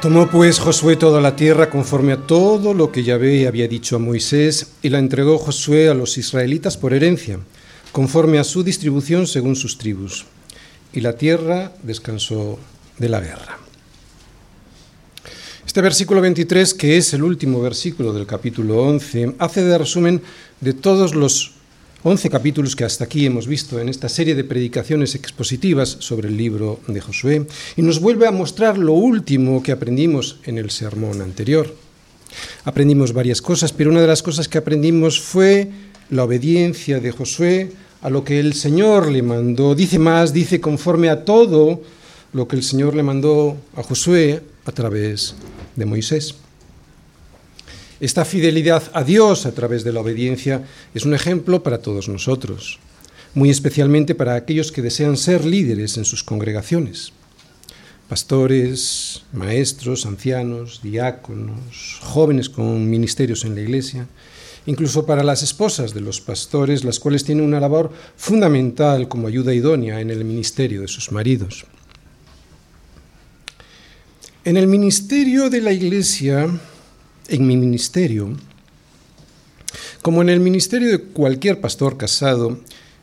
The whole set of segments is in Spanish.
Tomó pues Josué toda la tierra conforme a todo lo que Yahvé había dicho a Moisés, y la entregó Josué a los israelitas por herencia, conforme a su distribución según sus tribus. Y la tierra descansó de la guerra. Este versículo 23, que es el último versículo del capítulo 11, hace de resumen de todos los 11 capítulos que hasta aquí hemos visto en esta serie de predicaciones expositivas sobre el libro de Josué y nos vuelve a mostrar lo último que aprendimos en el sermón anterior. Aprendimos varias cosas, pero una de las cosas que aprendimos fue la obediencia de Josué a lo que el Señor le mandó. Dice más, dice conforme a todo lo que el Señor le mandó a Josué a través de Moisés. Esta fidelidad a Dios a través de la obediencia es un ejemplo para todos nosotros, muy especialmente para aquellos que desean ser líderes en sus congregaciones. Pastores, maestros, ancianos, diáconos, jóvenes con ministerios en la iglesia, incluso para las esposas de los pastores, las cuales tienen una labor fundamental como ayuda idónea en el ministerio de sus maridos. En el ministerio de la iglesia, en mi ministerio, como en el ministerio de cualquier pastor casado,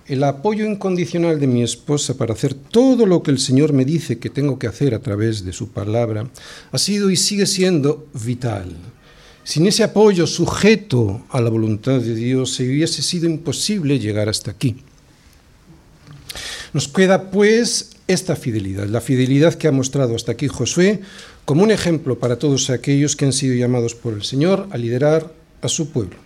el apoyo incondicional de mi esposa para hacer todo lo que el Señor me dice que tengo que hacer a través de su palabra ha sido y sigue siendo vital. Sin ese apoyo sujeto a la voluntad de Dios, se hubiese sido imposible llegar hasta aquí. Nos queda pues esta fidelidad, la fidelidad que ha mostrado hasta aquí Josué como un ejemplo para todos aquellos que han sido llamados por el Señor a liderar a su pueblo.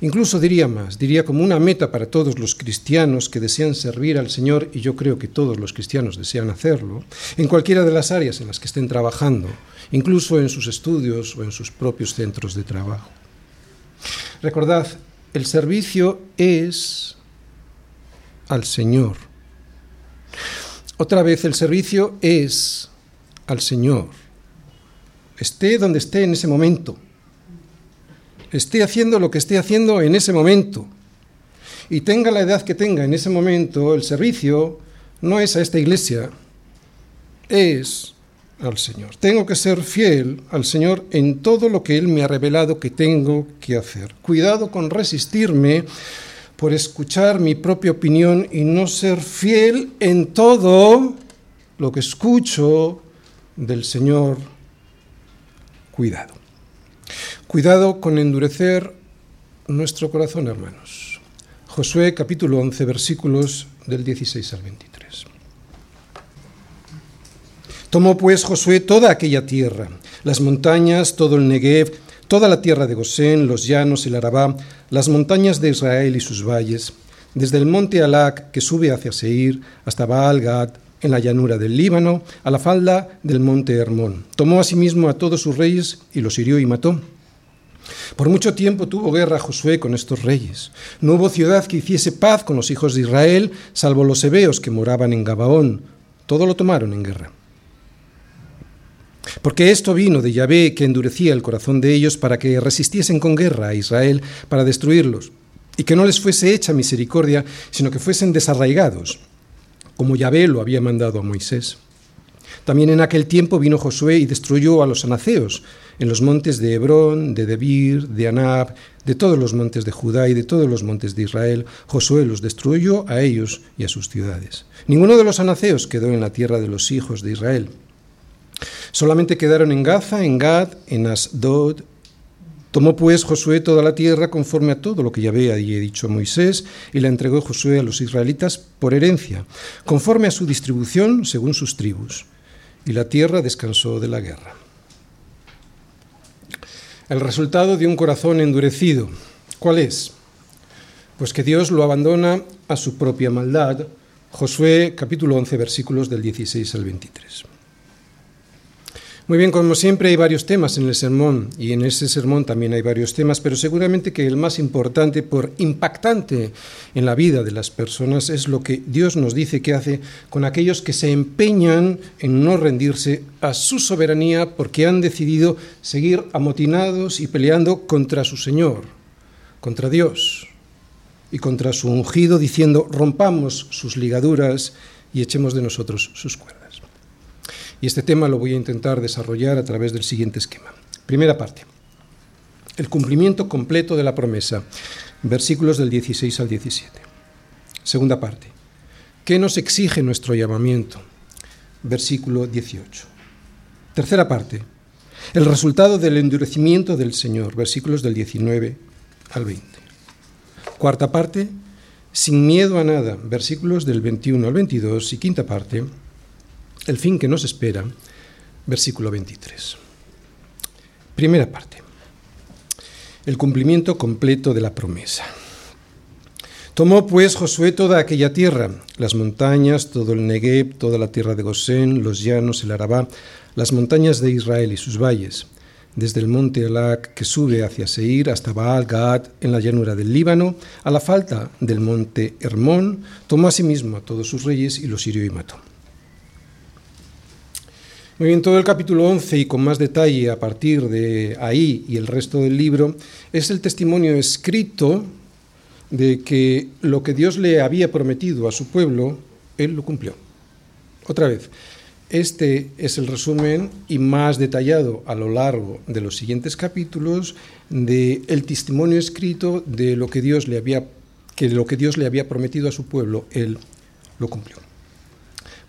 Incluso diría más, diría como una meta para todos los cristianos que desean servir al Señor, y yo creo que todos los cristianos desean hacerlo, en cualquiera de las áreas en las que estén trabajando, incluso en sus estudios o en sus propios centros de trabajo. Recordad, el servicio es al Señor. Otra vez, el servicio es al Señor esté donde esté en ese momento, esté haciendo lo que esté haciendo en ese momento, y tenga la edad que tenga en ese momento, el servicio no es a esta iglesia, es al Señor. Tengo que ser fiel al Señor en todo lo que Él me ha revelado que tengo que hacer. Cuidado con resistirme por escuchar mi propia opinión y no ser fiel en todo lo que escucho del Señor cuidado. Cuidado con endurecer nuestro corazón, hermanos. Josué capítulo 11, versículos del 16 al 23. Tomó pues Josué toda aquella tierra, las montañas, todo el Negev, toda la tierra de Gosén, los llanos, el Arabá, las montañas de Israel y sus valles, desde el monte Alac que sube hacia Seir hasta Baal Gad, en la llanura del Líbano, a la falda del monte Hermón. Tomó asimismo a todos sus reyes y los hirió y mató. Por mucho tiempo tuvo guerra Josué con estos reyes. No hubo ciudad que hiciese paz con los hijos de Israel, salvo los hebeos que moraban en Gabaón. Todo lo tomaron en guerra. Porque esto vino de Yahvé que endurecía el corazón de ellos para que resistiesen con guerra a Israel para destruirlos, y que no les fuese hecha misericordia, sino que fuesen desarraigados como Yahvé lo había mandado a Moisés. También en aquel tiempo vino Josué y destruyó a los anaceos en los montes de Hebrón, de Debir, de Anab, de todos los montes de Judá y de todos los montes de Israel. Josué los destruyó a ellos y a sus ciudades. Ninguno de los anaceos quedó en la tierra de los hijos de Israel. Solamente quedaron en Gaza, en Gad, en Asdod, Tomó pues Josué toda la tierra conforme a todo lo que ya había dicho a Moisés, y la entregó Josué a los israelitas por herencia, conforme a su distribución según sus tribus. Y la tierra descansó de la guerra. El resultado de un corazón endurecido, ¿cuál es? Pues que Dios lo abandona a su propia maldad. Josué capítulo 11 versículos del 16 al 23. Muy bien, como siempre hay varios temas en el sermón y en ese sermón también hay varios temas, pero seguramente que el más importante por impactante en la vida de las personas es lo que Dios nos dice que hace con aquellos que se empeñan en no rendirse a su soberanía porque han decidido seguir amotinados y peleando contra su Señor, contra Dios y contra su ungido, diciendo rompamos sus ligaduras y echemos de nosotros sus cuerdas. Y este tema lo voy a intentar desarrollar a través del siguiente esquema. Primera parte. El cumplimiento completo de la promesa. Versículos del 16 al 17. Segunda parte. ¿Qué nos exige nuestro llamamiento? Versículo 18. Tercera parte. El resultado del endurecimiento del Señor. Versículos del 19 al 20. Cuarta parte sin miedo a nada, versículos del 21 al 22 y quinta parte, el fin que nos espera, versículo 23. Primera parte, el cumplimiento completo de la promesa. Tomó pues Josué toda aquella tierra, las montañas, todo el Negev, toda la tierra de Gosén, los llanos, el Arabá, las montañas de Israel y sus valles, desde el monte Elac que sube hacia Seir hasta Baal Gad en la llanura del Líbano, a la falta del monte Hermón, tomó a sí a todos sus reyes y los hirió y mató. Muy bien, todo el capítulo 11 y con más detalle a partir de ahí y el resto del libro es el testimonio escrito de que lo que Dios le había prometido a su pueblo, Él lo cumplió. Otra vez, este es el resumen y más detallado a lo largo de los siguientes capítulos del el testimonio escrito de lo que Dios le había que lo que Dios le había prometido a su pueblo, él lo cumplió.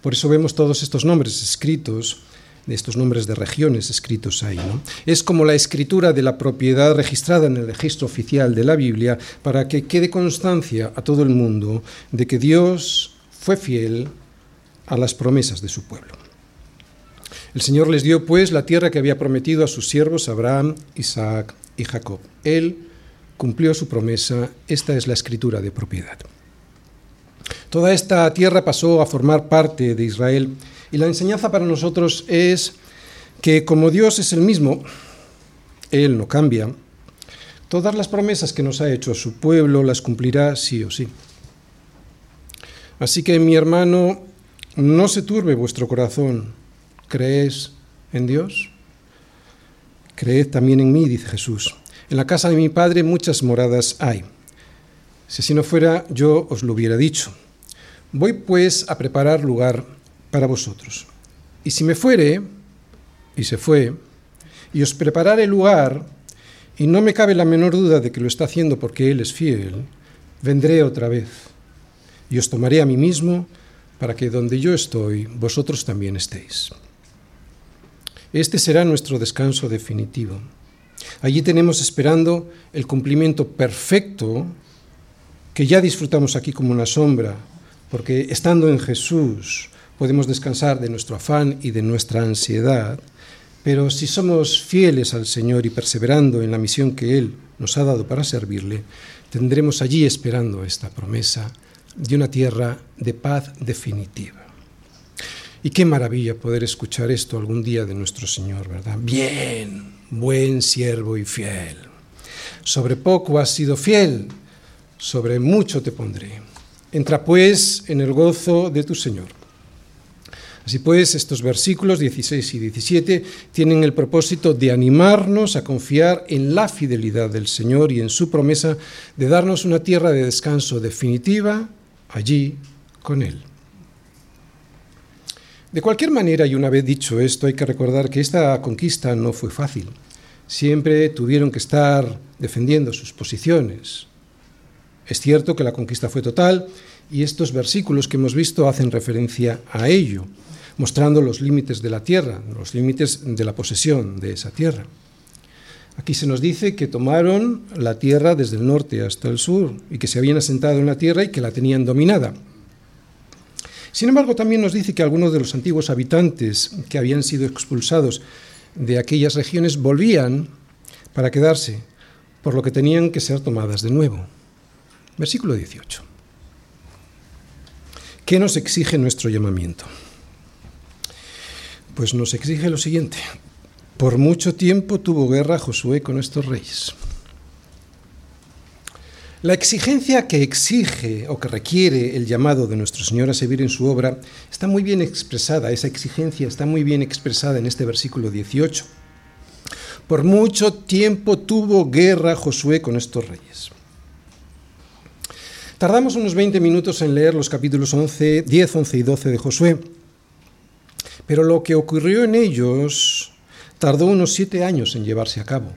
Por eso vemos todos estos nombres escritos, estos nombres de regiones escritos ahí. Es como la escritura de la propiedad registrada en el registro oficial de la Biblia para que quede constancia a todo el mundo de que Dios fue fiel a las promesas de su pueblo. El Señor les dio pues la tierra que había prometido a sus siervos Abraham, Isaac y Jacob. Él cumplió su promesa, esta es la escritura de propiedad. Toda esta tierra pasó a formar parte de Israel y la enseñanza para nosotros es que como Dios es el mismo, Él no cambia, todas las promesas que nos ha hecho a su pueblo las cumplirá sí o sí. Así que mi hermano, no se turbe vuestro corazón, ¿Crees en Dios? Creed también en mí, dice Jesús. En la casa de mi Padre muchas moradas hay. Si así no fuera, yo os lo hubiera dicho. Voy pues a preparar lugar para vosotros. Y si me fuere, y se fue, y os preparare lugar, y no me cabe la menor duda de que lo está haciendo porque Él es fiel, vendré otra vez, y os tomaré a mí mismo, para que donde yo estoy, vosotros también estéis. Este será nuestro descanso definitivo. Allí tenemos esperando el cumplimiento perfecto que ya disfrutamos aquí como una sombra, porque estando en Jesús podemos descansar de nuestro afán y de nuestra ansiedad, pero si somos fieles al Señor y perseverando en la misión que Él nos ha dado para servirle, tendremos allí esperando esta promesa de una tierra de paz definitiva. Y qué maravilla poder escuchar esto algún día de nuestro Señor, ¿verdad? Bien, buen siervo y fiel. Sobre poco has sido fiel, sobre mucho te pondré. Entra pues en el gozo de tu Señor. Así pues, estos versículos 16 y 17 tienen el propósito de animarnos a confiar en la fidelidad del Señor y en su promesa de darnos una tierra de descanso definitiva allí con Él. De cualquier manera, y una vez dicho esto, hay que recordar que esta conquista no fue fácil. Siempre tuvieron que estar defendiendo sus posiciones. Es cierto que la conquista fue total y estos versículos que hemos visto hacen referencia a ello, mostrando los límites de la tierra, los límites de la posesión de esa tierra. Aquí se nos dice que tomaron la tierra desde el norte hasta el sur y que se habían asentado en la tierra y que la tenían dominada. Sin embargo, también nos dice que algunos de los antiguos habitantes que habían sido expulsados de aquellas regiones volvían para quedarse, por lo que tenían que ser tomadas de nuevo. Versículo 18. ¿Qué nos exige nuestro llamamiento? Pues nos exige lo siguiente. Por mucho tiempo tuvo guerra Josué con estos reyes. La exigencia que exige o que requiere el llamado de nuestro Señor a servir en su obra está muy bien expresada, esa exigencia está muy bien expresada en este versículo 18. Por mucho tiempo tuvo guerra Josué con estos reyes. Tardamos unos 20 minutos en leer los capítulos 11, 10, 11 y 12 de Josué, Pero lo que ocurrió en ellos tardó unos siete años en llevarse a cabo.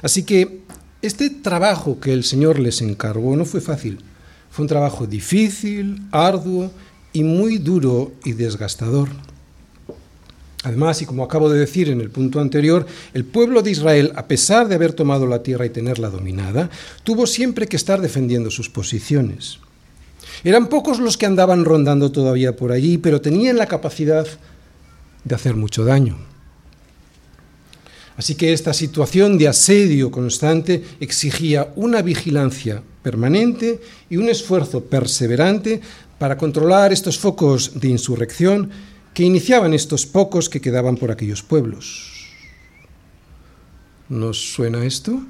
Así que este trabajo que el Señor les encargó no fue fácil. Fue un trabajo difícil, arduo y muy duro y desgastador. Además, y como acabo de decir en el punto anterior, el pueblo de Israel, a pesar de haber tomado la tierra y tenerla dominada, tuvo siempre que estar defendiendo sus posiciones. Eran pocos los que andaban rondando todavía por allí, pero tenían la capacidad de hacer mucho daño. Así que esta situación de asedio constante exigía una vigilancia permanente y un esfuerzo perseverante para controlar estos focos de insurrección que iniciaban estos pocos que quedaban por aquellos pueblos. ¿Nos suena esto?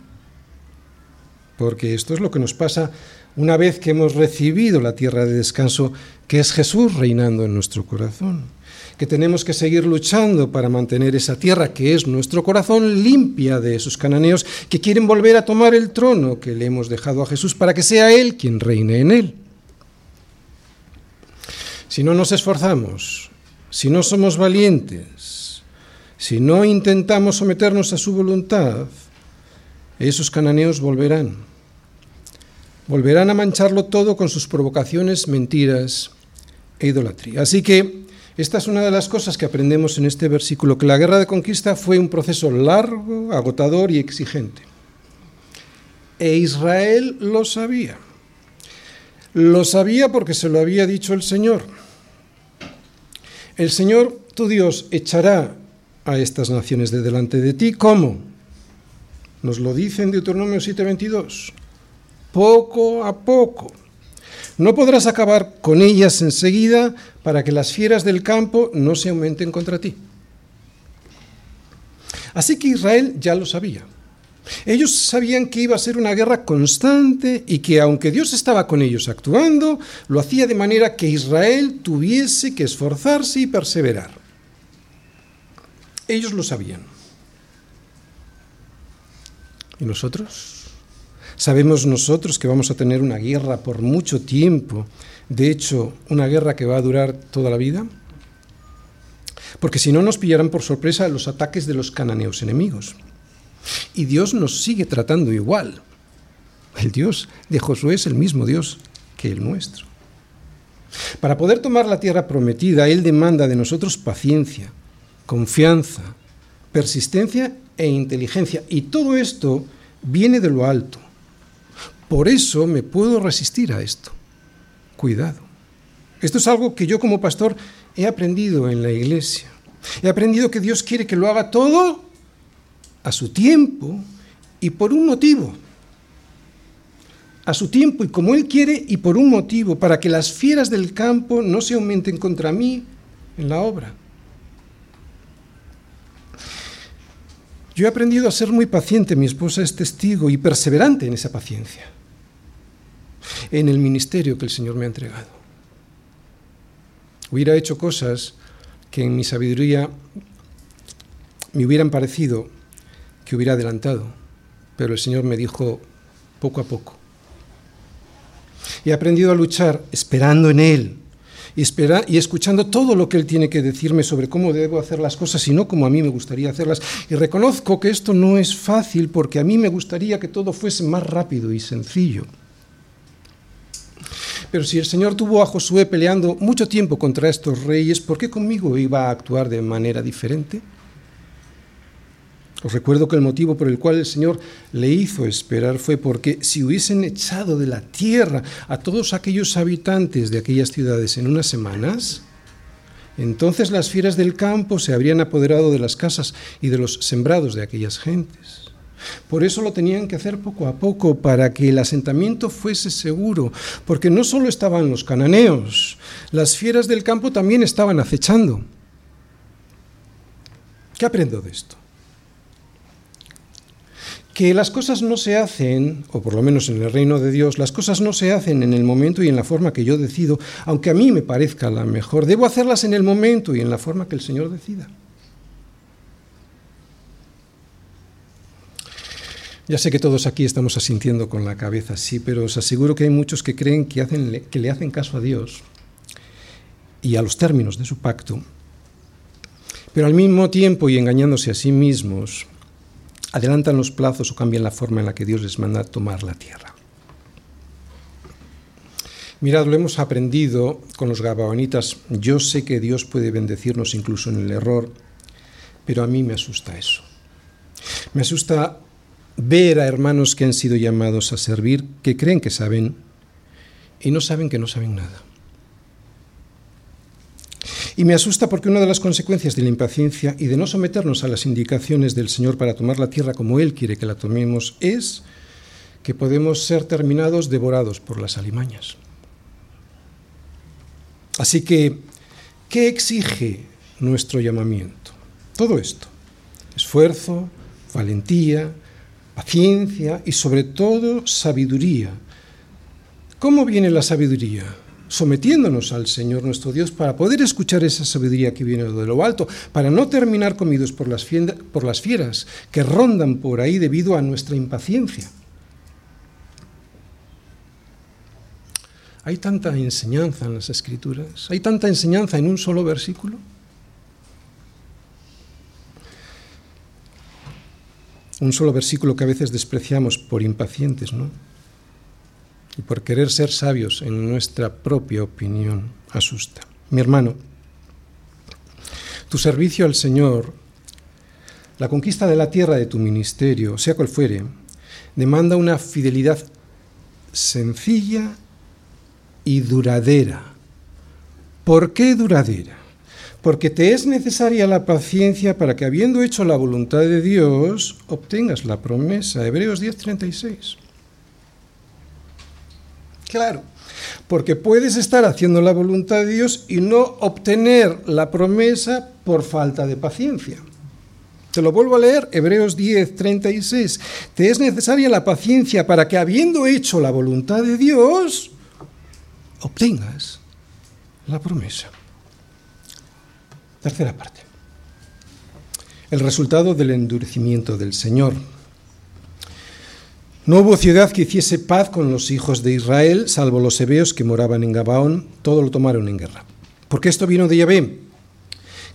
Porque esto es lo que nos pasa una vez que hemos recibido la tierra de descanso, que es Jesús reinando en nuestro corazón que tenemos que seguir luchando para mantener esa tierra que es nuestro corazón limpia de esos cananeos que quieren volver a tomar el trono que le hemos dejado a Jesús para que sea Él quien reine en él. Si no nos esforzamos, si no somos valientes, si no intentamos someternos a su voluntad, esos cananeos volverán. Volverán a mancharlo todo con sus provocaciones, mentiras e idolatría. Así que esta es una de las cosas que aprendemos en este versículo, que la guerra de conquista fue un proceso largo, agotador y exigente. E Israel lo sabía. Lo sabía porque se lo había dicho el Señor. El Señor, tu Dios, echará a estas naciones de delante de ti. ¿Cómo? Nos lo dice en Deuteronomio 7:22. Poco a poco no podrás acabar con ellas enseguida para que las fieras del campo no se aumenten contra ti. Así que Israel ya lo sabía. Ellos sabían que iba a ser una guerra constante y que aunque Dios estaba con ellos actuando, lo hacía de manera que Israel tuviese que esforzarse y perseverar. Ellos lo sabían. ¿Y nosotros? Sabemos nosotros que vamos a tener una guerra por mucho tiempo, de hecho, una guerra que va a durar toda la vida. Porque si no nos pillarán por sorpresa los ataques de los cananeos enemigos. Y Dios nos sigue tratando igual. El Dios de Josué es el mismo Dios que el nuestro. Para poder tomar la tierra prometida, Él demanda de nosotros paciencia, confianza, persistencia e inteligencia. Y todo esto viene de lo alto, por eso me puedo resistir a esto. Cuidado. Esto es algo que yo como pastor he aprendido en la iglesia. He aprendido que Dios quiere que lo haga todo a su tiempo y por un motivo. A su tiempo y como Él quiere y por un motivo, para que las fieras del campo no se aumenten contra mí en la obra. Yo he aprendido a ser muy paciente, mi esposa es testigo y perseverante en esa paciencia en el ministerio que el Señor me ha entregado. Hubiera hecho cosas que en mi sabiduría me hubieran parecido que hubiera adelantado, pero el Señor me dijo poco a poco. He aprendido a luchar esperando en Él y, espera, y escuchando todo lo que Él tiene que decirme sobre cómo debo hacer las cosas y no como a mí me gustaría hacerlas. Y reconozco que esto no es fácil porque a mí me gustaría que todo fuese más rápido y sencillo. Pero si el Señor tuvo a Josué peleando mucho tiempo contra estos reyes, ¿por qué conmigo iba a actuar de manera diferente? Os recuerdo que el motivo por el cual el Señor le hizo esperar fue porque si hubiesen echado de la tierra a todos aquellos habitantes de aquellas ciudades en unas semanas, entonces las fieras del campo se habrían apoderado de las casas y de los sembrados de aquellas gentes. Por eso lo tenían que hacer poco a poco, para que el asentamiento fuese seguro, porque no solo estaban los cananeos, las fieras del campo también estaban acechando. ¿Qué aprendo de esto? Que las cosas no se hacen, o por lo menos en el reino de Dios, las cosas no se hacen en el momento y en la forma que yo decido, aunque a mí me parezca la mejor. Debo hacerlas en el momento y en la forma que el Señor decida. Ya sé que todos aquí estamos asintiendo con la cabeza, sí, pero os aseguro que hay muchos que creen que, hacen, que le hacen caso a Dios y a los términos de su pacto pero al mismo tiempo y engañándose a sí mismos, adelantan los plazos o cambian la forma en la que Dios les manda tomar la tierra. Mirad, lo hemos aprendido con los gabaonitas. Yo sé que Dios puede bendecirnos incluso en el error, pero a mí me asusta eso. Me asusta ver a hermanos que han sido llamados a servir, que creen que saben y no saben que no saben nada. Y me asusta porque una de las consecuencias de la impaciencia y de no someternos a las indicaciones del Señor para tomar la tierra como Él quiere que la tomemos es que podemos ser terminados devorados por las alimañas. Así que, ¿qué exige nuestro llamamiento? Todo esto. Esfuerzo, valentía, paciencia y sobre todo sabiduría. ¿Cómo viene la sabiduría? Sometiéndonos al Señor nuestro Dios para poder escuchar esa sabiduría que viene de lo alto, para no terminar comidos por las, por las fieras que rondan por ahí debido a nuestra impaciencia. Hay tanta enseñanza en las escrituras, hay tanta enseñanza en un solo versículo. Un solo versículo que a veces despreciamos por impacientes, ¿no? Y por querer ser sabios en nuestra propia opinión asusta. Mi hermano, tu servicio al Señor, la conquista de la tierra de tu ministerio, sea cual fuere, demanda una fidelidad sencilla y duradera. ¿Por qué duradera? Porque te es necesaria la paciencia para que habiendo hecho la voluntad de Dios, obtengas la promesa. Hebreos 10:36. Claro, porque puedes estar haciendo la voluntad de Dios y no obtener la promesa por falta de paciencia. Te lo vuelvo a leer, Hebreos 10, 36. Te es necesaria la paciencia para que habiendo hecho la voluntad de Dios, obtengas la promesa. Tercera parte. El resultado del endurecimiento del Señor. No hubo ciudad que hiciese paz con los hijos de Israel, salvo los hebeos que moraban en Gabaón, todo lo tomaron en guerra. Porque esto vino de Yahvé,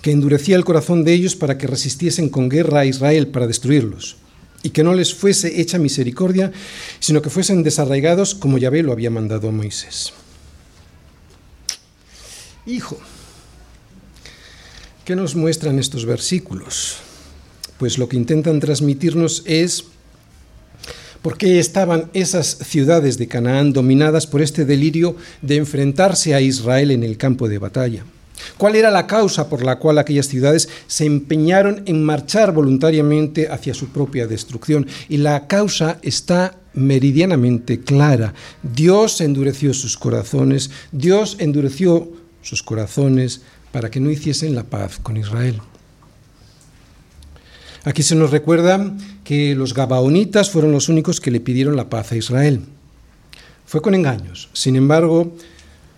que endurecía el corazón de ellos para que resistiesen con guerra a Israel para destruirlos, y que no les fuese hecha misericordia, sino que fuesen desarraigados como Yahvé lo había mandado a Moisés. Hijo, ¿qué nos muestran estos versículos? Pues lo que intentan transmitirnos es por qué estaban esas ciudades de Canaán dominadas por este delirio de enfrentarse a Israel en el campo de batalla. ¿Cuál era la causa por la cual aquellas ciudades se empeñaron en marchar voluntariamente hacia su propia destrucción? Y la causa está meridianamente clara. Dios endureció sus corazones, Dios endureció sus corazones para que no hiciesen la paz con Israel. Aquí se nos recuerda que los gabaonitas fueron los únicos que le pidieron la paz a Israel. Fue con engaños. Sin embargo,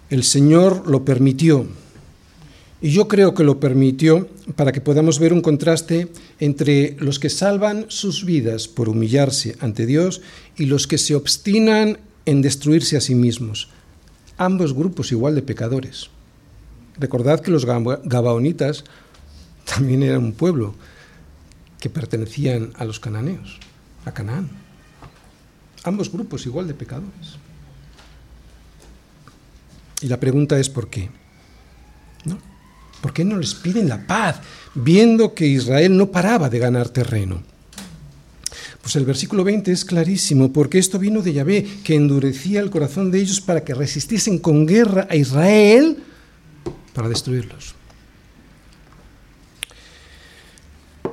el Señor lo permitió. Y yo creo que lo permitió para que podamos ver un contraste entre los que salvan sus vidas por humillarse ante Dios y los que se obstinan en destruirse a sí mismos. Ambos grupos igual de pecadores. Recordad que los gabaonitas también eran un pueblo que pertenecían a los cananeos, a Canaán. Ambos grupos igual de pecadores. Y la pregunta es ¿por qué? ¿No? ¿Por qué no les piden la paz, viendo que Israel no paraba de ganar terreno? Pues el versículo 20 es clarísimo, porque esto vino de Yahvé, que endurecía el corazón de ellos para que resistiesen con guerra a Israel para destruirlos.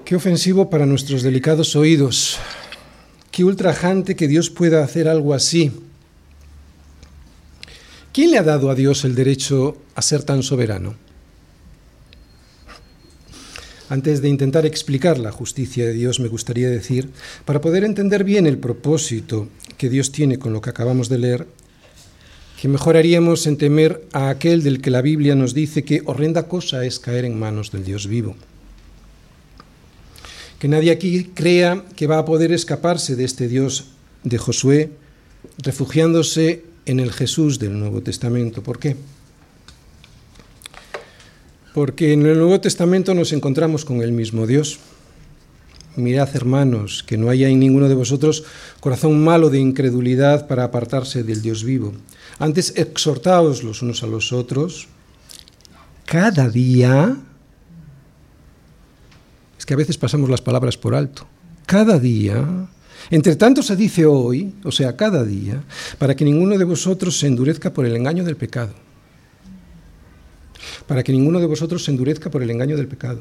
Qué ofensivo para nuestros delicados oídos. Qué ultrajante que Dios pueda hacer algo así. ¿Quién le ha dado a Dios el derecho a ser tan soberano? Antes de intentar explicar la justicia de Dios, me gustaría decir, para poder entender bien el propósito que Dios tiene con lo que acabamos de leer, que mejoraríamos en temer a aquel del que la Biblia nos dice que horrenda cosa es caer en manos del Dios vivo. Que nadie aquí crea que va a poder escaparse de este Dios de Josué, refugiándose en el Jesús del Nuevo Testamento. ¿Por qué? Porque en el Nuevo Testamento nos encontramos con el mismo Dios. Mirad, hermanos, que no haya en ninguno de vosotros corazón malo de incredulidad para apartarse del Dios vivo. Antes exhortaos los unos a los otros cada día. Es que a veces pasamos las palabras por alto. Cada día. Entre tanto se dice hoy, o sea, cada día, para que ninguno de vosotros se endurezca por el engaño del pecado. Para que ninguno de vosotros se endurezca por el engaño del pecado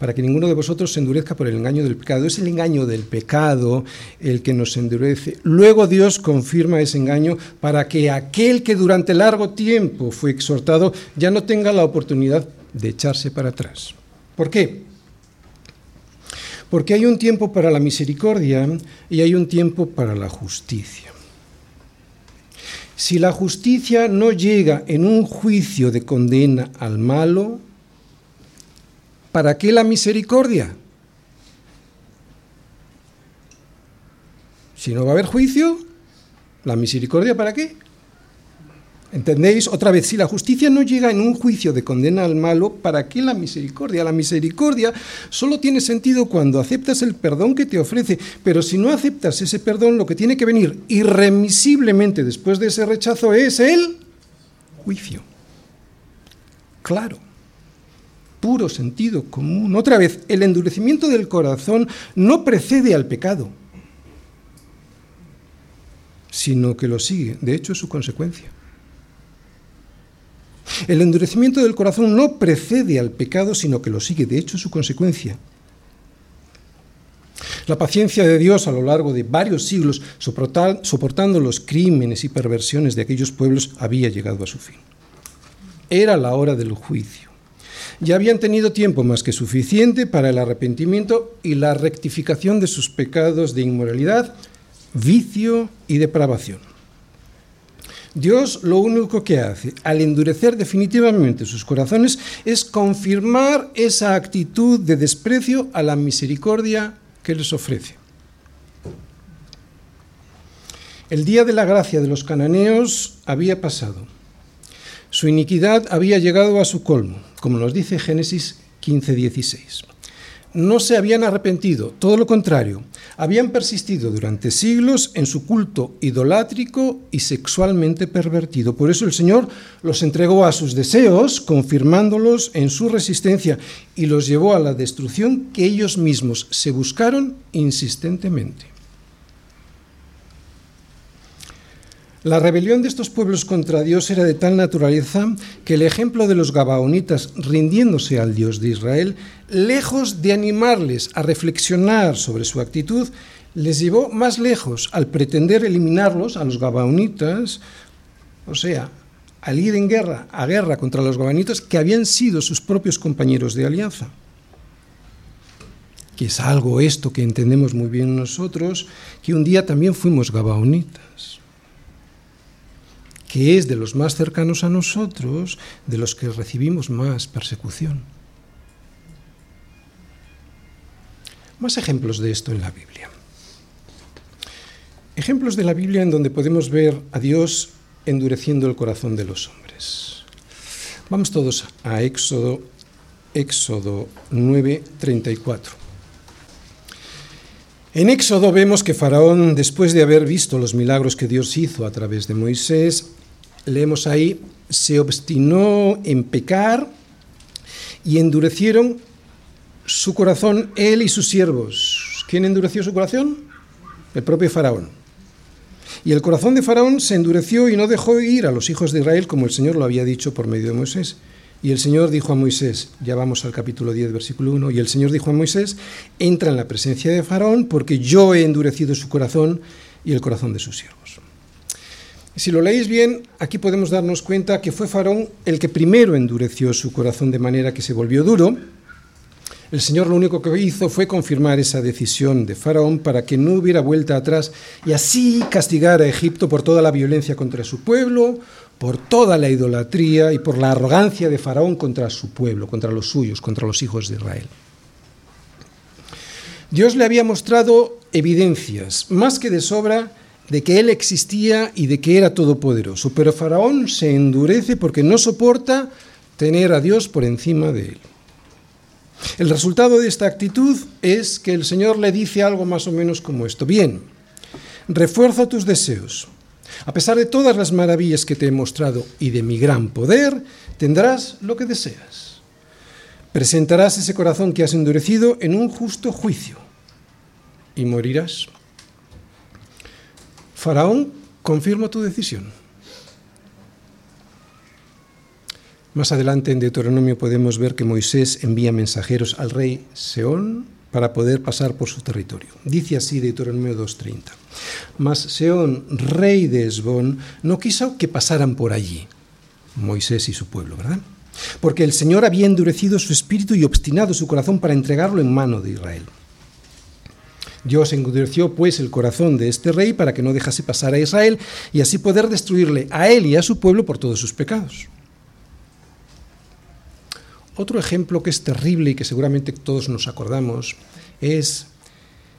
para que ninguno de vosotros se endurezca por el engaño del pecado. Es el engaño del pecado el que nos endurece. Luego Dios confirma ese engaño para que aquel que durante largo tiempo fue exhortado ya no tenga la oportunidad de echarse para atrás. ¿Por qué? Porque hay un tiempo para la misericordia y hay un tiempo para la justicia. Si la justicia no llega en un juicio de condena al malo, ¿Para qué la misericordia? Si no va a haber juicio, ¿la misericordia para qué? ¿Entendéis? Otra vez, si la justicia no llega en un juicio de condena al malo, ¿para qué la misericordia? La misericordia solo tiene sentido cuando aceptas el perdón que te ofrece, pero si no aceptas ese perdón, lo que tiene que venir irremisiblemente después de ese rechazo es el juicio. Claro puro sentido común. Otra vez, el endurecimiento del corazón no precede al pecado, sino que lo sigue. De hecho, es su consecuencia. El endurecimiento del corazón no precede al pecado, sino que lo sigue. De hecho, es su consecuencia. La paciencia de Dios a lo largo de varios siglos, soportando los crímenes y perversiones de aquellos pueblos, había llegado a su fin. Era la hora del juicio ya habían tenido tiempo más que suficiente para el arrepentimiento y la rectificación de sus pecados de inmoralidad, vicio y depravación. Dios lo único que hace al endurecer definitivamente sus corazones es confirmar esa actitud de desprecio a la misericordia que les ofrece. El día de la gracia de los cananeos había pasado. Su iniquidad había llegado a su colmo, como nos dice Génesis 15:16. No se habían arrepentido, todo lo contrario, habían persistido durante siglos en su culto idolátrico y sexualmente pervertido. Por eso el Señor los entregó a sus deseos, confirmándolos en su resistencia, y los llevó a la destrucción que ellos mismos se buscaron insistentemente. La rebelión de estos pueblos contra Dios era de tal naturaleza que el ejemplo de los gabaonitas rindiéndose al Dios de Israel, lejos de animarles a reflexionar sobre su actitud, les llevó más lejos al pretender eliminarlos, a los gabaonitas, o sea, al ir en guerra, a guerra contra los gabaonitas, que habían sido sus propios compañeros de alianza. Que es algo esto que entendemos muy bien nosotros, que un día también fuimos gabaonitas que es de los más cercanos a nosotros, de los que recibimos más persecución. Más ejemplos de esto en la Biblia. Ejemplos de la Biblia en donde podemos ver a Dios endureciendo el corazón de los hombres. Vamos todos a Éxodo, Éxodo 9, 34. En Éxodo vemos que Faraón, después de haber visto los milagros que Dios hizo a través de Moisés, leemos ahí, se obstinó en pecar y endurecieron su corazón él y sus siervos. ¿Quién endureció su corazón? El propio Faraón. Y el corazón de Faraón se endureció y no dejó ir a los hijos de Israel como el Señor lo había dicho por medio de Moisés. Y el Señor dijo a Moisés, ya vamos al capítulo 10, versículo 1, y el Señor dijo a Moisés, entra en la presencia de Faraón porque yo he endurecido su corazón y el corazón de sus siervos. Si lo leéis bien, aquí podemos darnos cuenta que fue Faraón el que primero endureció su corazón de manera que se volvió duro. El Señor lo único que hizo fue confirmar esa decisión de Faraón para que no hubiera vuelta atrás y así castigar a Egipto por toda la violencia contra su pueblo, por toda la idolatría y por la arrogancia de Faraón contra su pueblo, contra los suyos, contra los hijos de Israel. Dios le había mostrado evidencias, más que de sobra, de que Él existía y de que era todopoderoso. Pero Faraón se endurece porque no soporta tener a Dios por encima de él. El resultado de esta actitud es que el Señor le dice algo más o menos como esto. Bien, refuerza tus deseos. A pesar de todas las maravillas que te he mostrado y de mi gran poder, tendrás lo que deseas. Presentarás ese corazón que has endurecido en un justo juicio y morirás. Faraón, confirma tu decisión. Más adelante en Deuteronomio podemos ver que Moisés envía mensajeros al rey Seón para poder pasar por su territorio. Dice así Deuteronomio 2.30. Mas Seón, rey de Esbón, no quiso que pasaran por allí, Moisés y su pueblo, ¿verdad? Porque el Señor había endurecido su espíritu y obstinado su corazón para entregarlo en mano de Israel. Dios endureció pues el corazón de este rey para que no dejase pasar a Israel y así poder destruirle a él y a su pueblo por todos sus pecados. Otro ejemplo que es terrible y que seguramente todos nos acordamos es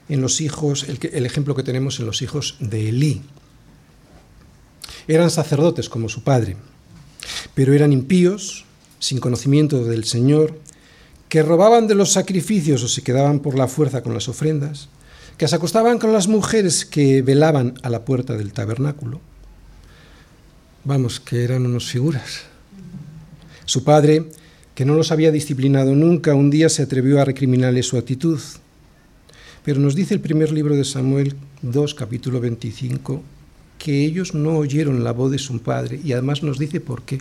en los hijos, el, el, ejemplo que tenemos en los hijos de Elí. Eran sacerdotes como su padre, pero eran impíos, sin conocimiento del Señor, que robaban de los sacrificios o se quedaban por la fuerza con las ofrendas, que se acostaban con las mujeres que velaban a la puerta del tabernáculo. Vamos, que eran unos figuras. Su padre que no los había disciplinado nunca, un día se atrevió a recriminarle su actitud. Pero nos dice el primer libro de Samuel 2, capítulo 25, que ellos no oyeron la voz de su padre y además nos dice por qué.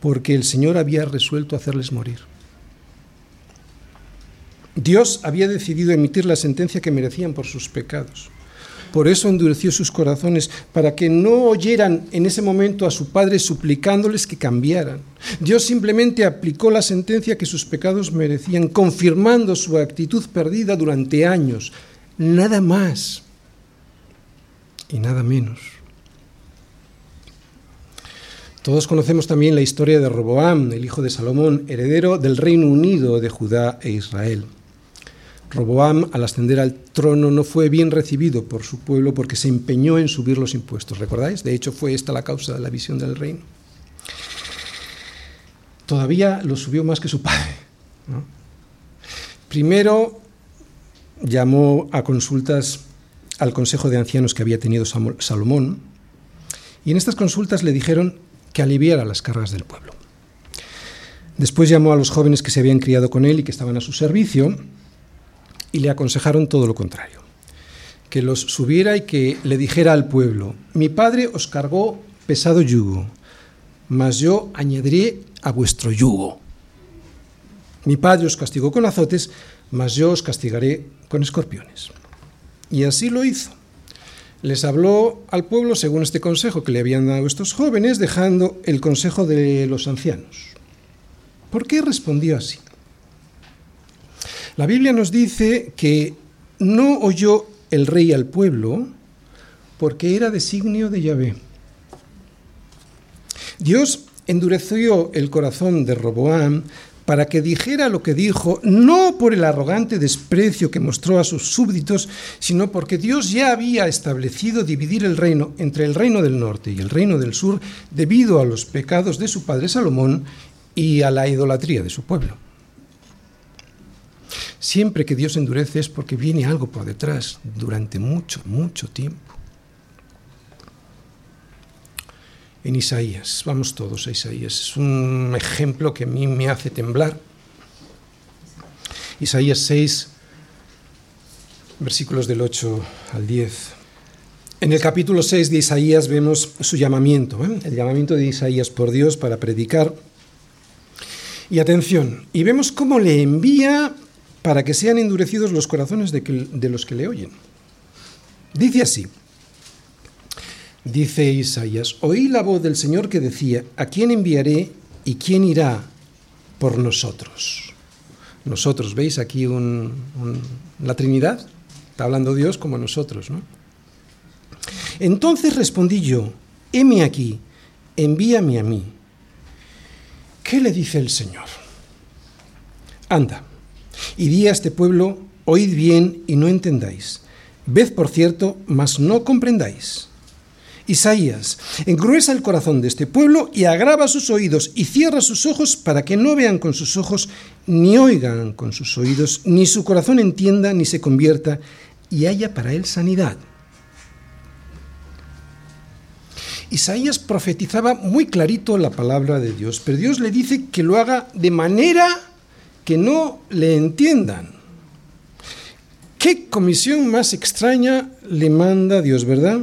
Porque el Señor había resuelto hacerles morir. Dios había decidido emitir la sentencia que merecían por sus pecados. Por eso endureció sus corazones, para que no oyeran en ese momento a su padre suplicándoles que cambiaran. Dios simplemente aplicó la sentencia que sus pecados merecían, confirmando su actitud perdida durante años. Nada más y nada menos. Todos conocemos también la historia de Roboam, el hijo de Salomón, heredero del Reino Unido de Judá e Israel. Roboam, al ascender al trono, no fue bien recibido por su pueblo porque se empeñó en subir los impuestos. ¿Recordáis? De hecho, fue esta la causa de la visión del reino. Todavía lo subió más que su padre. Primero llamó a consultas al consejo de ancianos que había tenido Salomón y en estas consultas le dijeron que aliviara las cargas del pueblo. Después llamó a los jóvenes que se habían criado con él y que estaban a su servicio y le aconsejaron todo lo contrario, que los subiera y que le dijera al pueblo, mi padre os cargó pesado yugo, mas yo añadiré a vuestro yugo. Mi padre os castigó con azotes, mas yo os castigaré con escorpiones. Y así lo hizo. Les habló al pueblo según este consejo que le habían dado estos jóvenes, dejando el consejo de los ancianos. ¿Por qué respondió así? La Biblia nos dice que no oyó el rey al pueblo porque era designio de Yahvé. Dios endureció el corazón de Roboam para que dijera lo que dijo, no por el arrogante desprecio que mostró a sus súbditos, sino porque Dios ya había establecido dividir el reino entre el reino del norte y el reino del sur debido a los pecados de su padre Salomón y a la idolatría de su pueblo. Siempre que Dios endurece es porque viene algo por detrás durante mucho, mucho tiempo. En Isaías, vamos todos a Isaías, es un ejemplo que a mí me hace temblar. Isaías 6, versículos del 8 al 10. En el capítulo 6 de Isaías vemos su llamamiento, ¿eh? el llamamiento de Isaías por Dios para predicar. Y atención, y vemos cómo le envía para que sean endurecidos los corazones de, que, de los que le oyen. Dice así, dice Isaías, oí la voz del Señor que decía, ¿a quién enviaré y quién irá por nosotros? Nosotros, ¿veis aquí un, la Trinidad? Está hablando Dios como nosotros, ¿no? Entonces respondí yo, heme aquí, envíame a mí. ¿Qué le dice el Señor? Anda y di a este pueblo, oíd bien y no entendáis. Ved, por cierto, mas no comprendáis. Isaías, engruesa el corazón de este pueblo y agrava sus oídos y cierra sus ojos para que no vean con sus ojos, ni oigan con sus oídos, ni su corazón entienda, ni se convierta, y haya para él sanidad. Isaías profetizaba muy clarito la palabra de Dios, pero Dios le dice que lo haga de manera que no le entiendan. ¿Qué comisión más extraña le manda Dios, verdad?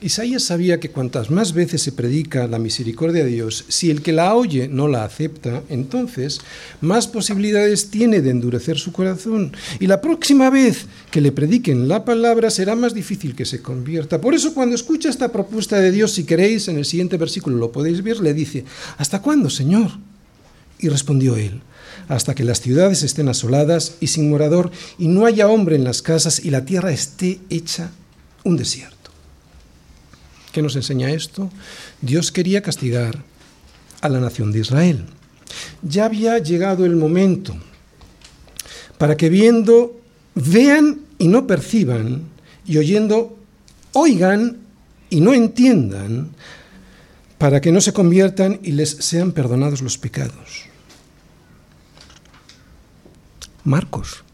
Isaías sabía que cuantas más veces se predica la misericordia de Dios, si el que la oye no la acepta, entonces más posibilidades tiene de endurecer su corazón. Y la próxima vez que le prediquen la palabra será más difícil que se convierta. Por eso cuando escucha esta propuesta de Dios, si queréis, en el siguiente versículo lo podéis ver, le dice, ¿hasta cuándo, Señor? Y respondió él, hasta que las ciudades estén asoladas y sin morador, y no haya hombre en las casas, y la tierra esté hecha un desierto. ¿Qué nos enseña esto? Dios quería castigar a la nación de Israel. Ya había llegado el momento para que viendo, vean y no perciban, y oyendo, oigan y no entiendan, para que no se conviertan y les sean perdonados los pecados. Marcos.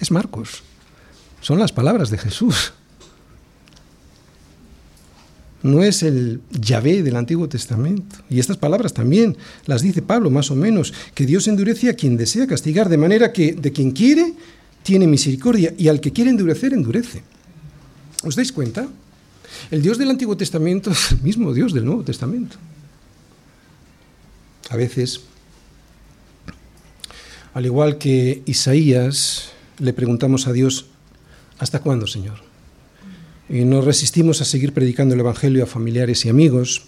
Es Marcos. Son las palabras de Jesús no es el Yahvé del Antiguo Testamento. Y estas palabras también las dice Pablo, más o menos, que Dios endurece a quien desea castigar, de manera que de quien quiere tiene misericordia y al que quiere endurecer, endurece. ¿Os dais cuenta? El Dios del Antiguo Testamento es el mismo Dios del Nuevo Testamento. A veces, al igual que Isaías, le preguntamos a Dios, ¿hasta cuándo, Señor? y nos resistimos a seguir predicando el Evangelio a familiares y amigos,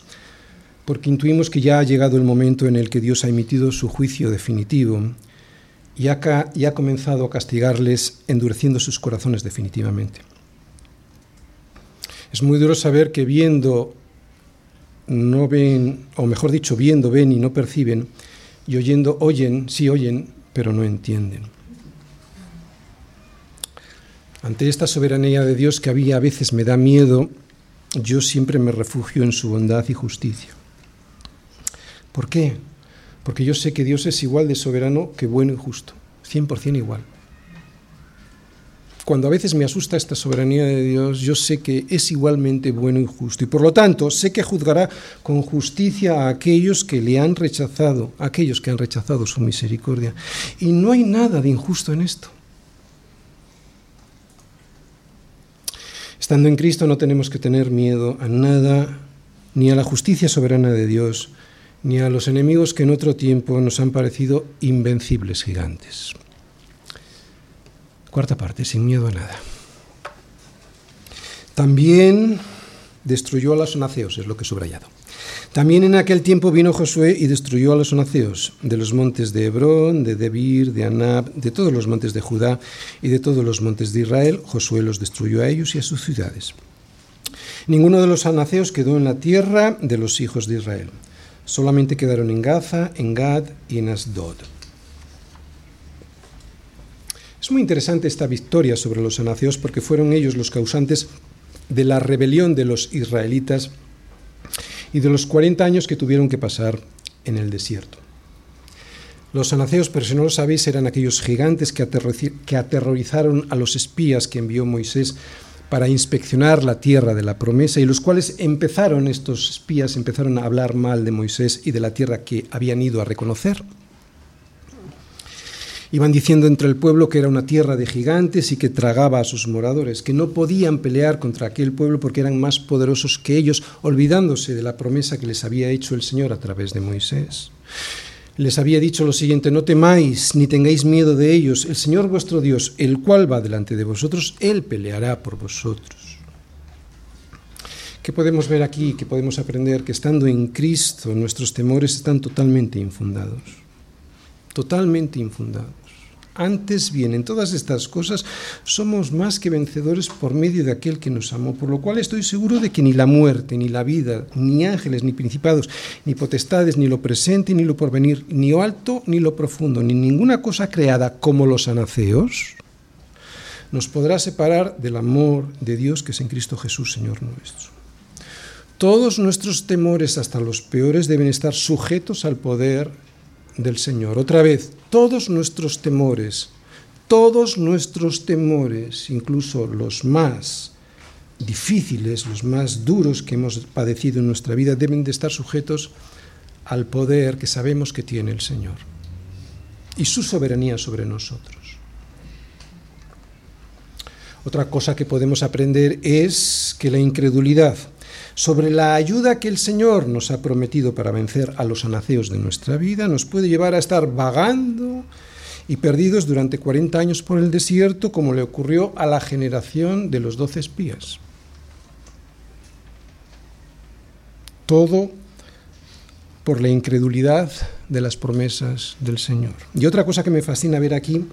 porque intuimos que ya ha llegado el momento en el que Dios ha emitido su juicio definitivo y ha, y ha comenzado a castigarles endureciendo sus corazones definitivamente. Es muy duro saber que viendo no ven, o mejor dicho, viendo ven y no perciben, y oyendo oyen, sí oyen, pero no entienden. Ante esta soberanía de Dios que había a veces me da miedo, yo siempre me refugio en su bondad y justicia. ¿Por qué? Porque yo sé que Dios es igual de soberano que bueno y justo, 100% igual. Cuando a veces me asusta esta soberanía de Dios, yo sé que es igualmente bueno y justo. Y por lo tanto, sé que juzgará con justicia a aquellos que le han rechazado, a aquellos que han rechazado su misericordia. Y no hay nada de injusto en esto. Estando en Cristo no tenemos que tener miedo a nada, ni a la justicia soberana de Dios, ni a los enemigos que en otro tiempo nos han parecido invencibles gigantes. Cuarta parte, sin miedo a nada. También destruyó a los naceos, es lo que he subrayado. También en aquel tiempo vino Josué y destruyó a los naceos de los montes de Hebrón, de Debir, de Anab, de todos los montes de Judá y de todos los montes de Israel. Josué los destruyó a ellos y a sus ciudades. Ninguno de los anaceos quedó en la tierra de los hijos de Israel. Solamente quedaron en Gaza, en Gad y en Asdod. Es muy interesante esta victoria sobre los anaceos porque fueron ellos los causantes de la rebelión de los israelitas y de los 40 años que tuvieron que pasar en el desierto. Los anaceos, pero si no lo sabéis, eran aquellos gigantes que, aterrorizaron a los espías que envió Moisés para inspeccionar la tierra de la promesa y los cuales empezaron, estos espías empezaron a hablar mal de Moisés y de la tierra que habían ido a reconocer. Iban diciendo entre el pueblo que era una tierra de gigantes y que tragaba a sus moradores, que no podían pelear contra aquel pueblo porque eran más poderosos que ellos, olvidándose de la promesa que les había hecho el Señor a través de Moisés. Les había dicho lo siguiente, no temáis ni tengáis miedo de ellos, el Señor vuestro Dios, el cual va delante de vosotros, Él peleará por vosotros. ¿Qué podemos ver aquí? ¿Qué podemos aprender? Que estando en Cristo nuestros temores están totalmente infundados totalmente infundados. Antes bien, en todas estas cosas somos más que vencedores por medio de aquel que nos amó, por lo cual estoy seguro de que ni la muerte, ni la vida, ni ángeles, ni principados, ni potestades, ni lo presente, ni lo porvenir, ni lo alto, ni lo profundo, ni ninguna cosa creada como los anaceos, nos podrá separar del amor de Dios que es en Cristo Jesús, Señor nuestro. Todos nuestros temores, hasta los peores, deben estar sujetos al poder del Señor. Otra vez, todos nuestros temores, todos nuestros temores, incluso los más difíciles, los más duros que hemos padecido en nuestra vida, deben de estar sujetos al poder que sabemos que tiene el Señor y su soberanía sobre nosotros. Otra cosa que podemos aprender es que la incredulidad sobre la ayuda que el Señor nos ha prometido para vencer a los anaceos de nuestra vida nos puede llevar a estar vagando y perdidos durante 40 años por el desierto, como le ocurrió a la generación de los doce espías. Todo por la incredulidad de las promesas del Señor. Y otra cosa que me fascina ver aquí,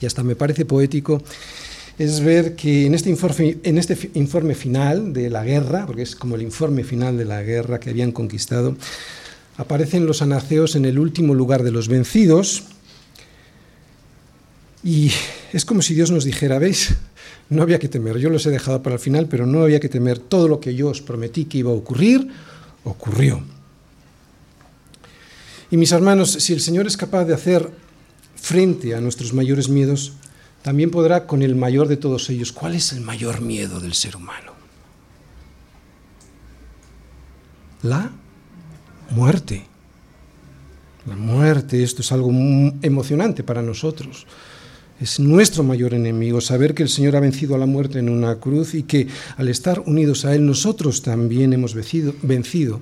y hasta me parece poético, es ver que en este, informe, en este informe final de la guerra, porque es como el informe final de la guerra que habían conquistado, aparecen los anaceos en el último lugar de los vencidos, y es como si Dios nos dijera, ¿veis? No había que temer, yo los he dejado para el final, pero no había que temer, todo lo que yo os prometí que iba a ocurrir, ocurrió. Y mis hermanos, si el Señor es capaz de hacer frente a nuestros mayores miedos, también podrá con el mayor de todos ellos. ¿Cuál es el mayor miedo del ser humano? La muerte. La muerte, esto es algo emocionante para nosotros. Es nuestro mayor enemigo, saber que el Señor ha vencido a la muerte en una cruz y que al estar unidos a Él nosotros también hemos vencido, vencido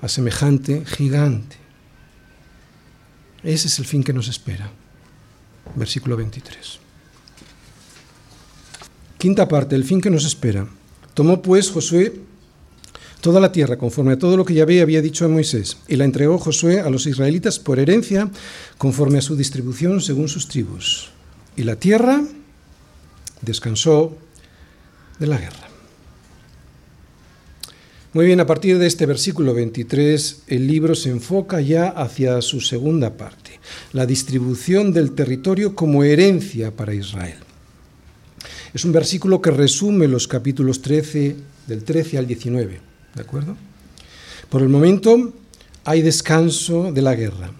a semejante gigante. Ese es el fin que nos espera. Versículo 23. Quinta parte, el fin que nos espera. Tomó pues Josué toda la tierra conforme a todo lo que Yahvé había dicho a Moisés, y la entregó Josué a los israelitas por herencia conforme a su distribución según sus tribus. Y la tierra descansó de la guerra. Muy bien, a partir de este versículo 23, el libro se enfoca ya hacia su segunda parte, la distribución del territorio como herencia para Israel. Es un versículo que resume los capítulos 13, del 13 al 19, ¿de acuerdo? Por el momento hay descanso de la guerra,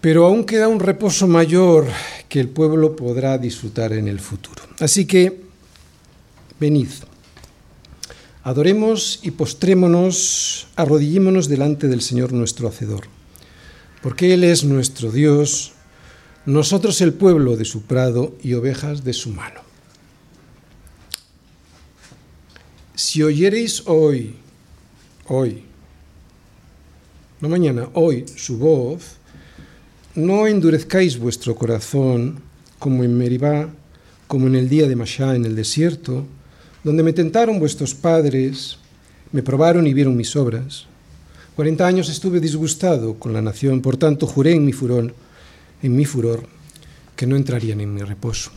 pero aún queda un reposo mayor que el pueblo podrá disfrutar en el futuro. Así que, venid, adoremos y postrémonos, arrodillémonos delante del Señor nuestro Hacedor, porque Él es nuestro Dios, nosotros el pueblo de su prado y ovejas de su mano. Si oyereis hoy, hoy, no mañana, hoy su voz, no endurezcáis vuestro corazón como en Meribá, como en el día de Mashá en el desierto, donde me tentaron vuestros padres, me probaron y vieron mis obras. Cuarenta años estuve disgustado con la nación, por tanto juré en mi furor, en mi furor, que no entrarían en mi reposo.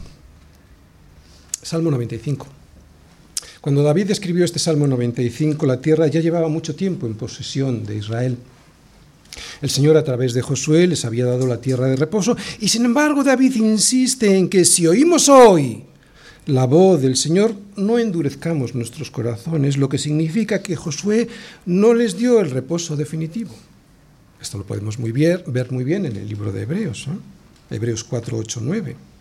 Salmo 95. Cuando David escribió este Salmo 95, la tierra ya llevaba mucho tiempo en posesión de Israel. El Señor a través de Josué les había dado la tierra de reposo y sin embargo David insiste en que si oímos hoy la voz del Señor, no endurezcamos nuestros corazones, lo que significa que Josué no les dio el reposo definitivo. Esto lo podemos muy bien, ver muy bien en el libro de Hebreos, Hebreos 4, 8, 9.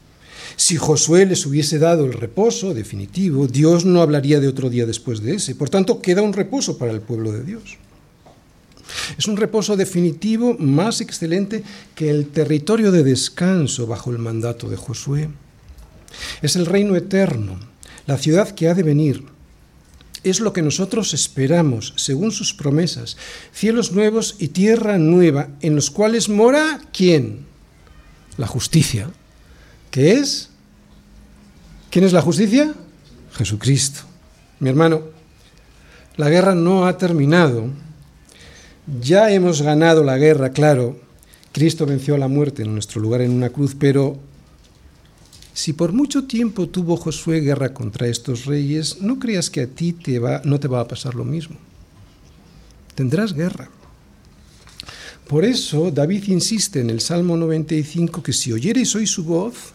Si Josué les hubiese dado el reposo definitivo, Dios no hablaría de otro día después de ese. Por tanto, queda un reposo para el pueblo de Dios. Es un reposo definitivo más excelente que el territorio de descanso bajo el mandato de Josué. Es el reino eterno, la ciudad que ha de venir. Es lo que nosotros esperamos, según sus promesas, cielos nuevos y tierra nueva, en los cuales mora quién? La justicia. ¿Qué es? ¿Quién es la justicia? Jesucristo. Mi hermano, la guerra no ha terminado. Ya hemos ganado la guerra, claro. Cristo venció a la muerte en nuestro lugar en una cruz, pero si por mucho tiempo tuvo Josué guerra contra estos reyes, no creas que a ti va, no te va a pasar lo mismo. Tendrás guerra. Por eso David insiste en el Salmo 95 que si oyereis hoy su voz,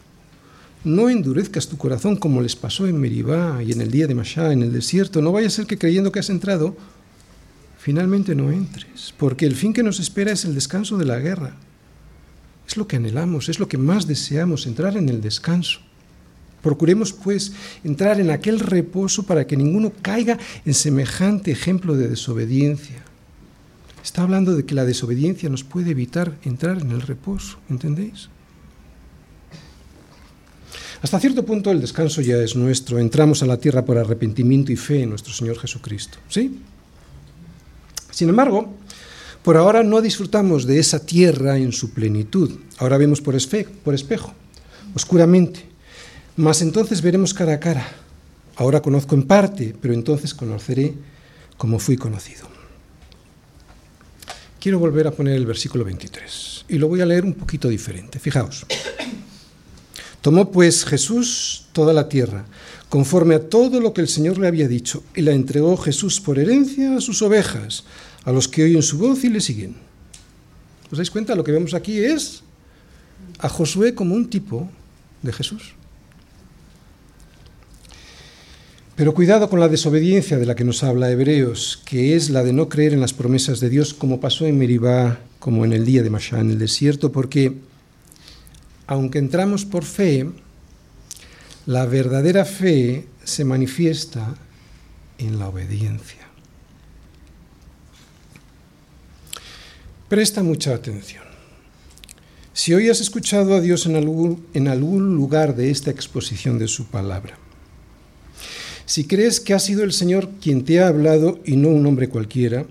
no endurezcas tu corazón como les pasó en Meribá y en el día de Mashá, en el desierto. No vaya a ser que creyendo que has entrado, finalmente no entres, porque el fin que nos espera es el descanso de la guerra. Es lo que anhelamos, es lo que más deseamos, entrar en el descanso. Procuremos, pues, entrar en aquel reposo para que ninguno caiga en semejante ejemplo de desobediencia. Está hablando de que la desobediencia nos puede evitar entrar en el reposo, ¿entendéis? Hasta cierto punto el descanso ya es nuestro. Entramos a la tierra por arrepentimiento y fe en nuestro Señor Jesucristo. ¿Sí? Sin embargo, por ahora no disfrutamos de esa tierra en su plenitud. Ahora vemos por, por espejo, oscuramente. Mas entonces veremos cara a cara. Ahora conozco en parte, pero entonces conoceré como fui conocido. Quiero volver a poner el versículo 23 y lo voy a leer un poquito diferente. Fijaos. Tomó pues Jesús toda la tierra, conforme a todo lo que el Señor le había dicho, y la entregó Jesús por herencia a sus ovejas, a los que oyen su voz y le siguen. ¿Os dais cuenta? Lo que vemos aquí es a Josué como un tipo de Jesús. Pero cuidado con la desobediencia de la que nos habla Hebreos, que es la de no creer en las promesas de Dios, como pasó en Meribá, como en el día de Mashá, en el desierto, porque aunque entramos por fe, la verdadera fe se manifiesta en la obediencia. Presta mucha atención. Si hoy has escuchado a Dios en algún, en algún lugar de esta exposición de su palabra, si crees que ha sido el Señor quien te ha hablado y no un hombre cualquiera,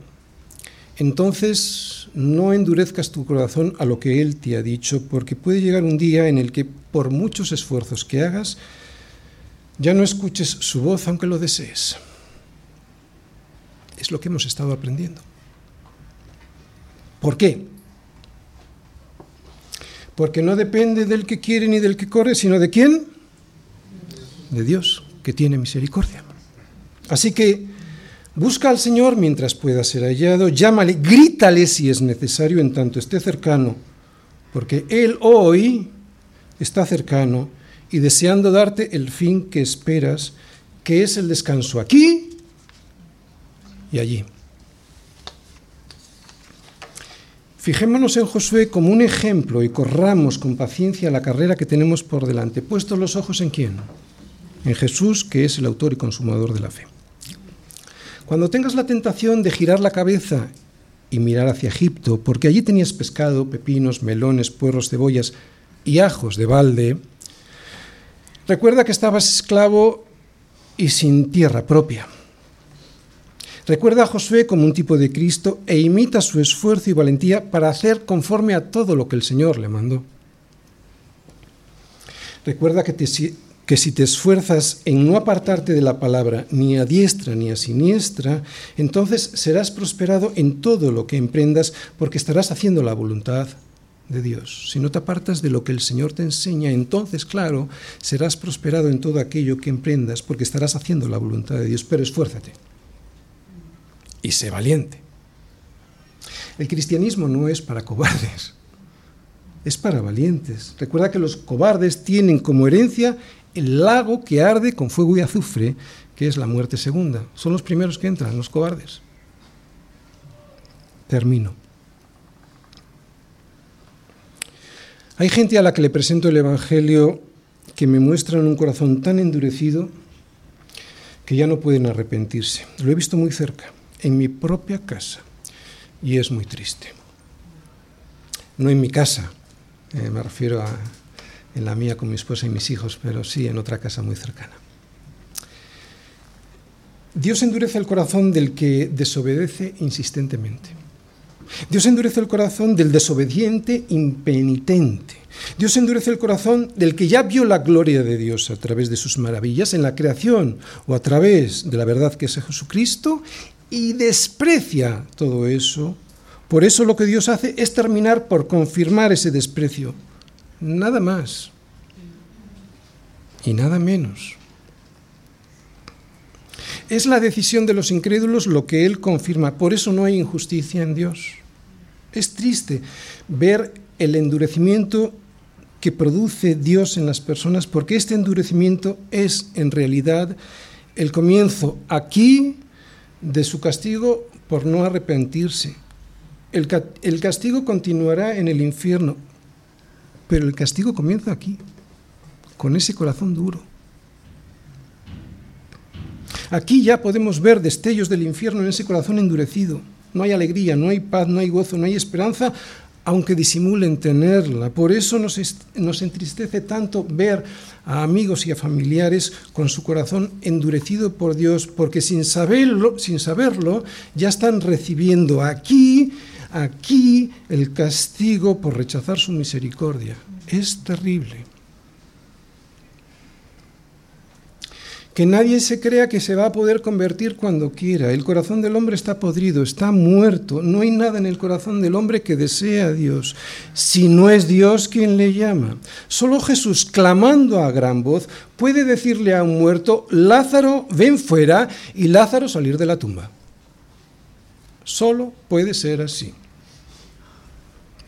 entonces no endurezcas tu corazón a lo que Él te ha dicho, porque puede llegar un día en el que por muchos esfuerzos que hagas, ya no escuches su voz aunque lo desees. Es lo que hemos estado aprendiendo. ¿Por qué? Porque no depende del que quiere ni del que corre, sino de quién? De Dios, que tiene misericordia. Así que Busca al Señor mientras pueda ser hallado, llámale, grítale si es necesario en tanto esté cercano, porque Él hoy está cercano y deseando darte el fin que esperas, que es el descanso aquí y allí. Fijémonos en Josué como un ejemplo y corramos con paciencia la carrera que tenemos por delante, puestos los ojos en quién? En Jesús, que es el autor y consumador de la fe. Cuando tengas la tentación de girar la cabeza y mirar hacia Egipto, porque allí tenías pescado, pepinos, melones, puerros, cebollas y ajos de balde, recuerda que estabas esclavo y sin tierra propia. Recuerda a Josué como un tipo de Cristo e imita su esfuerzo y valentía para hacer conforme a todo lo que el Señor le mandó. Recuerda que te, que si te esfuerzas en no apartarte de la palabra ni a diestra ni a siniestra, entonces serás prosperado en todo lo que emprendas porque estarás haciendo la voluntad de Dios. Si no te apartas de lo que el Señor te enseña, entonces, claro, serás prosperado en todo aquello que emprendas porque estarás haciendo la voluntad de Dios. Pero esfuérzate y sé valiente. El cristianismo no es para cobardes, es para valientes. Recuerda que los cobardes tienen como herencia el lago que arde con fuego y azufre, que es la muerte segunda. Son los primeros que entran, los cobardes. Termino. Hay gente a la que le presento el Evangelio que me muestran un corazón tan endurecido que ya no pueden arrepentirse. Lo he visto muy cerca, en mi propia casa, y es muy triste. No en mi casa, eh, me refiero a, en la mía con mi esposa y mis hijos, pero sí en otra casa muy cercana. Dios endurece el corazón del que desobedece insistentemente. Dios endurece el corazón del desobediente impenitente. Dios endurece el corazón del que ya vio la gloria de Dios a través de sus maravillas en la creación o a través de la verdad que es Jesucristo y desprecia todo eso. Por eso lo que Dios hace es terminar por confirmar ese desprecio Nada más y nada menos. Es la decisión de los incrédulos lo que Él confirma. Por eso no hay injusticia en Dios. Es triste ver el endurecimiento que produce Dios en las personas, porque este endurecimiento es en realidad el comienzo aquí de su castigo por no arrepentirse. El, castigo continuará en el infierno, pero el castigo comienza aquí, con ese corazón duro. Aquí ya podemos ver destellos del infierno en ese corazón endurecido. No hay alegría, no hay paz, no hay gozo, no hay esperanza, aunque disimulen tenerla. Por eso nos, entristece tanto ver a amigos y a familiares con su corazón endurecido por Dios, porque sin saberlo, sin saberlo ya están recibiendo aquí, aquí el castigo por rechazar su misericordia. Es terrible. que nadie se crea que se va a poder convertir cuando quiera. El corazón del hombre está podrido, está muerto. No hay nada en el corazón del hombre que desee a Dios, si no es Dios quien le llama. Solo Jesús, clamando a gran voz, puede decirle a un muerto, Lázaro, ven fuera, y Lázaro salir de la tumba. Solo puede ser así.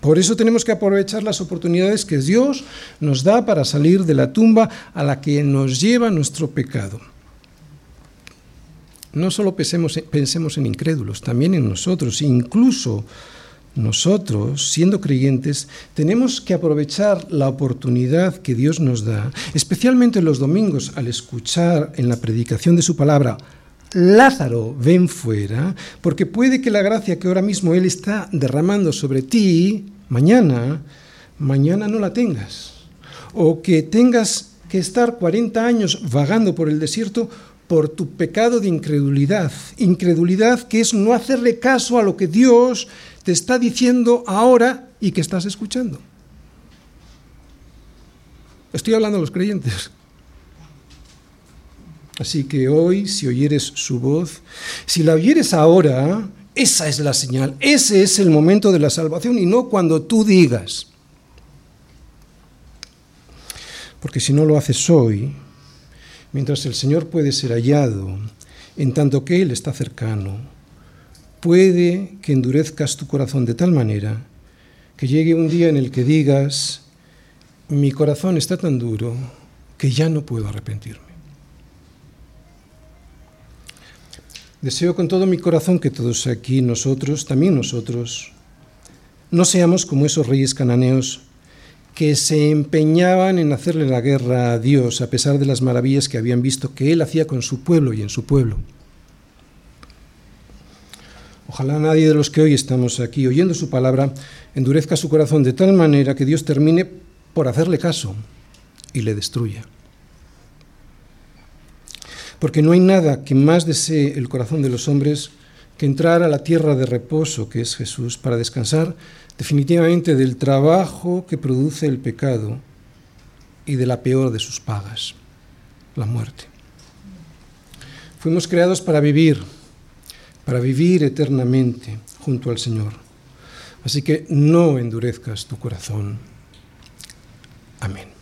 Por eso tenemos que aprovechar las oportunidades que Dios nos da para salir de la tumba a la que nos lleva nuestro pecado. No solo pensemos, pensemos en incrédulos, también en nosotros, incluso nosotros, siendo creyentes, tenemos que aprovechar la oportunidad que Dios nos da, especialmente los domingos, al escuchar en la predicación de su palabra, Lázaro, ven fuera, porque puede que la gracia que ahora mismo Él está derramando sobre ti, mañana, mañana no la tengas. O que tengas que estar 40 años vagando por el desierto por tu pecado de incredulidad. Incredulidad que es no hacerle caso a lo que Dios te está diciendo ahora y que estás escuchando. Estoy hablando a los creyentes. Así que hoy, si oyeres su voz, si la oyeres ahora, esa es la señal, ese es el momento de la salvación y no cuando tú digas. Porque si no lo haces hoy, mientras el Señor puede ser hallado, en tanto que Él está cercano, puede que endurezcas tu corazón de tal manera que llegue un día en el que digas, mi corazón está tan duro que ya no puedo arrepentirme. Deseo con todo mi corazón que todos aquí, nosotros, también nosotros, no seamos como esos reyes cananeos que se empeñaban en hacerle la guerra a Dios a pesar de las maravillas que habían visto que Él hacía con su pueblo y en su pueblo. Ojalá nadie de los que hoy estamos aquí oyendo su palabra endurezca su corazón de tal manera que Dios termine por hacerle caso y le destruya porque no hay nada que más desee el corazón de los hombres que entrar a la tierra de reposo que es Jesús para descansar definitivamente del trabajo que produce el pecado y de la peor de sus pagas, la muerte. Fuimos creados para vivir, para vivir eternamente junto al Señor. Así que no endurezcas tu corazón. Amén.